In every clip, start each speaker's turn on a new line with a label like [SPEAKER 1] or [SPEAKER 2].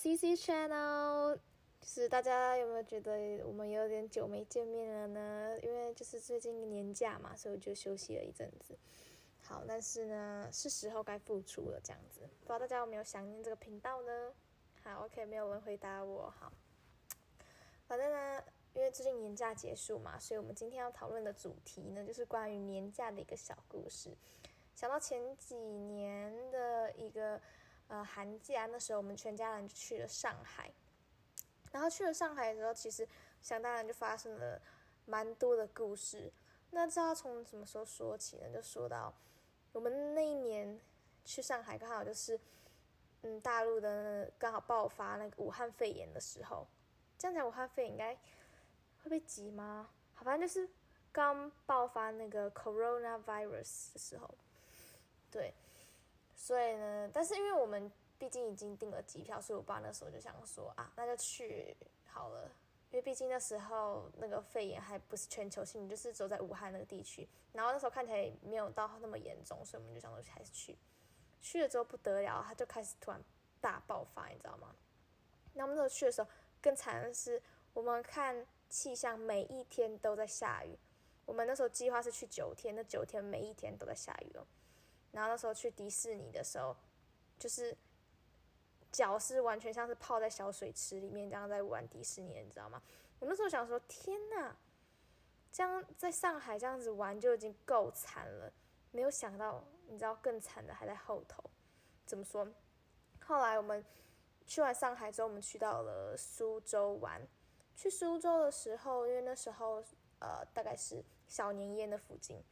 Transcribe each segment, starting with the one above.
[SPEAKER 1] CC Channel，就是大家有没有觉得我们有点久没见面了呢？因为就是最近年假嘛，所以我就休息了一阵子。好，但是呢，是时候该复出了，这样子。不知道大家有没有想念这个频道呢？好，OK，没有人回答我。好，反正呢，因为最近年假结束嘛，所以我们今天要讨论的主题呢，就是关于年假的一个小故事。想到前几年的一个。呃，寒假那时候我们全家人就去了上海，然后去了上海的时候，其实想当然就发生了蛮多的故事。那知道从什么时候说起呢？就说到我们那一年去上海，刚好就是嗯大陆的刚好爆发那个武汉肺炎的时候。这样讲武汉肺炎应该会被挤吗？好，反正就是刚爆发那个 coronavirus 的时候，对。所以呢，但是因为我们毕竟已经订了机票，所以我爸那时候就想说啊，那就去好了。因为毕竟那时候那个肺炎还不是全球性，就是只有在武汉那个地区。然后那时候看起来没有到那么严重，所以我们就想说还是去。去了之后不得了，他就开始突然大爆发，你知道吗？那我们那时候去的时候更惨的是，我们看气象每一天都在下雨。我们那时候计划是去九天，那九天每一天都在下雨哦。然后那时候去迪士尼的时候，就是脚是完全像是泡在小水池里面这样在玩迪士尼，你知道吗？我那时候想说，天呐，这样在上海这样子玩就已经够惨了，没有想到，你知道更惨的还在后头。怎么说？后来我们去完上海之后，我们去到了苏州玩。去苏州的时候，因为那时候呃大概是小年夜的附近。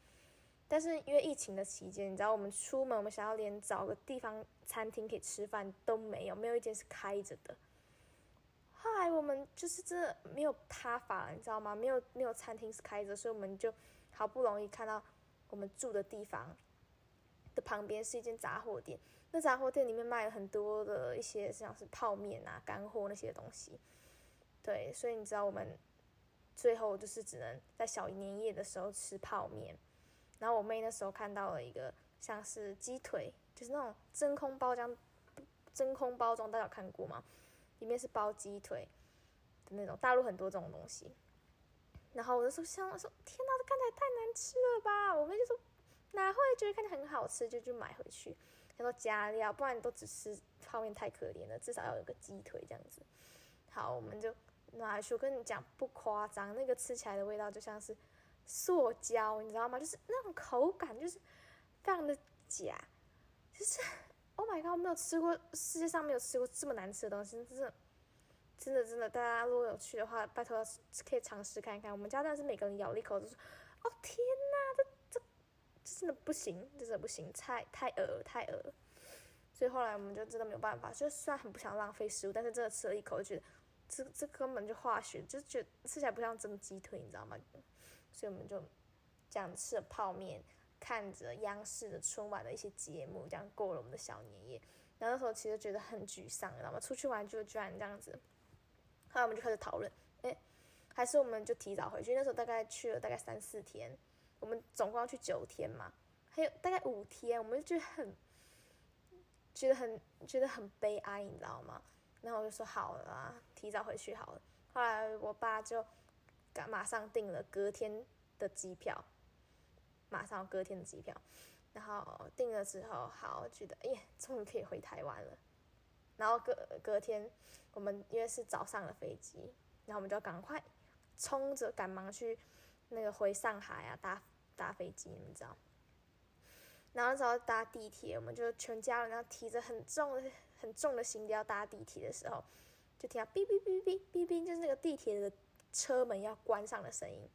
[SPEAKER 1] 但是因为疫情的期间，你知道我们出门，我们想要连找个地方餐厅可以吃饭都没有，没有一间是开着的。后来我们就是这没有他法，你知道吗？没有没有餐厅是开着，所以我们就好不容易看到我们住的地方的旁边是一间杂货店。那杂货店里面卖了很多的一些像是泡面啊、干货那些东西。对，所以你知道我们最后就是只能在小年夜的时候吃泡面。然后我妹那时候看到了一个像是鸡腿，就是那种真空包装，真空包装，大家有看过吗？里面是包鸡腿的那种，大陆很多这种东西。然后我就说，想说，天哪，这看起来太难吃了吧！我妹就说，哪会觉得看起来很好吃，就去买回去。她说加料，不然都只吃泡面太可怜了，至少要有个鸡腿这样子。好，我们就拿回去。跟你讲，不夸张，那个吃起来的味道就像是。塑胶，你知道吗？就是那种口感，就是非常的假，就是 Oh my god！我没有吃过世界上没有吃过这么难吃的东西，真的，真的，真的，大家如果有去的话，拜托可以尝试看看。我们家真的是每个人咬了一口就说：“哦天哪，这这这真的不行，真的不行，太太恶太恶。”所以后来我们就真的没有办法，就虽然很不想浪费食物，但是真的吃了一口，就觉得这这根本就化学，就觉得吃起来不像真的鸡腿，你知道吗？所以我们就这样吃了泡面，看着央视的春晚的一些节目，这样过了我们的小年夜。然后那时候其实觉得很沮丧，知道吗？出去玩就居然这样子。后来我们就开始讨论，哎，还是我们就提早回去。那时候大概去了大概三四天，我们总共要去九天嘛，还有大概五天，我们就觉得很觉得很觉得很悲哀，你知道吗？然后我就说好了，提早回去好了。后来我爸就。马上订了隔天的机票，马上隔天的机票，然后订了之后，好觉得耶，终于可以回台湾了。然后隔隔天，我们因为是早上的飞机，然后我们就赶快冲着赶忙去那个回上海啊，搭搭飞机，你们知道？然后之后搭地铁，我们就全家人要提着很重很重的行李要搭地铁的时候，就听到哔哔哔哔哔哔，就是那个地铁的。车门要关上的声音，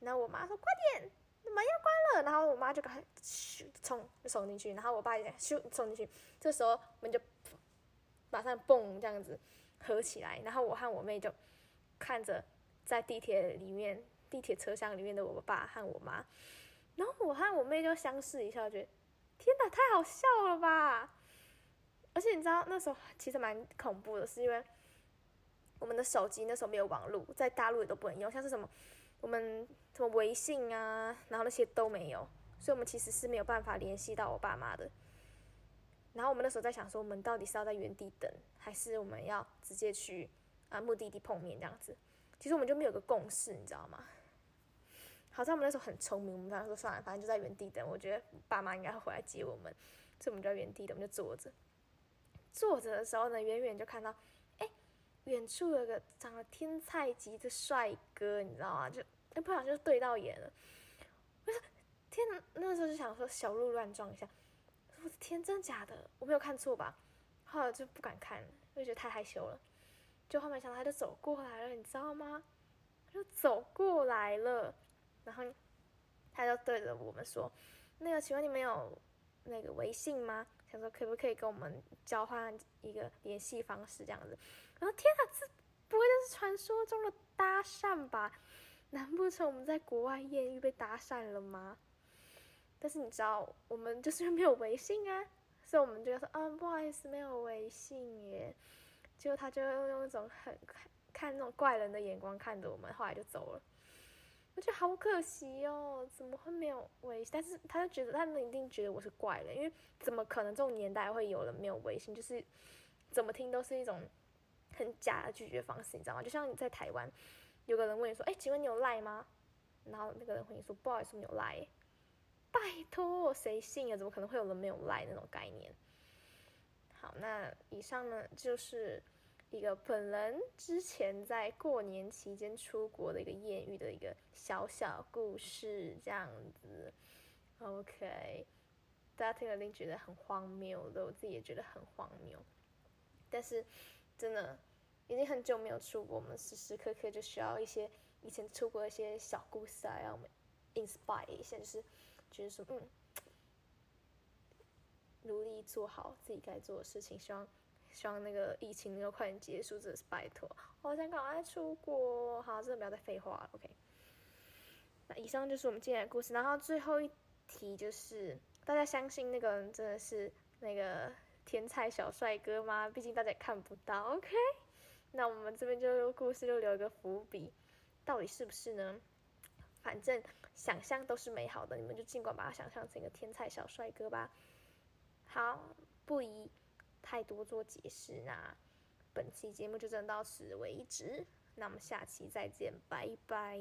[SPEAKER 1] 然后我妈说：“快点，门要关了。”然后我妈就赶快咻冲冲进去，然后我爸也咻冲进去。这时候门就马上嘣这样子合起来，然后我和我妹就看着在地铁里面地铁车厢里面的我爸和我妈，然后我和我妹就相视一笑，觉得天哪，太好笑了吧！而且你知道那时候其实蛮恐怖的，是因为。我们的手机那时候没有网络，在大陆也都不能用，像是什么我们什么微信啊，然后那些都没有，所以我们其实是没有办法联系到我爸妈的。然后我们那时候在想说，我们到底是要在原地等，还是我们要直接去啊目的地碰面这样子？其实我们就没有个共识，你知道吗？好在我们那时候很聪明，我们当时说算了，反正就在原地等。我觉得爸妈应该会回来接我们，所以我们就在原地等，我们就坐着。坐着的时候呢，远远就看到，远处有个长得天菜级的帅哥，你知道吗？就哎不小心就对到眼了。我说天哪！那时候就想说小鹿乱撞一下。我的天，真的假的？我没有看错吧？后来就不敢看，因为觉得太害羞了。就后面想到他就走过来了，你知道吗？就走过来了，然后他就对着我们说：“那个，请问你们有那个微信吗？想说可不可以跟我们交换一个联系方式这样子？”然后天哪，这不会就是传说中的搭讪吧？难不成我们在国外艳遇被搭讪了吗？但是你知道，我们就是没有微信啊，所以我们就说，啊，不好意思，没有微信耶。结果他就用一种很看那种怪人的眼光看着我们，后来就走了。我觉得好可惜哦，怎么会没有微信？但是他就觉得他们一定觉得我是怪人，因为怎么可能这种年代会有人没有微信？就是怎么听都是一种很假的拒绝方式，你知道吗？就像你在台湾，有个人问你说，哎，请问你有赖吗？然后那个人回你说，不好意思，没有赖。拜托，谁信啊？怎么可能会有人没有赖那种概念？好，那以上呢就是一个本人之前在过年期间出国的一个艳遇的一个小小故事，这样子。OK，大家听了定觉得很荒谬的，我自己也觉得很荒谬。但是真的已经很久没有出国，我们时时刻刻就需要一些以前出国的一些小故事啊，让我们 inspire 一下，就是。觉得说，嗯，努力做好自己该做的事情，希望希望那个疫情能够快点结束，真的是拜托，我想赶快出国。好，真的不要再废话了，OK。那以上就是我们今天的故事，然后最后一题就是，大家相信那个人真的是那个天才小帅哥吗？毕竟大家也看不到，OK。那我们这边就故事就留一个伏笔，到底是不是呢？反正想象都是美好的，你们就尽管把它想象成一个天才小帅哥吧。好，不宜太多做解释，那本期节目就真到此为止。那我们下期再见，拜拜。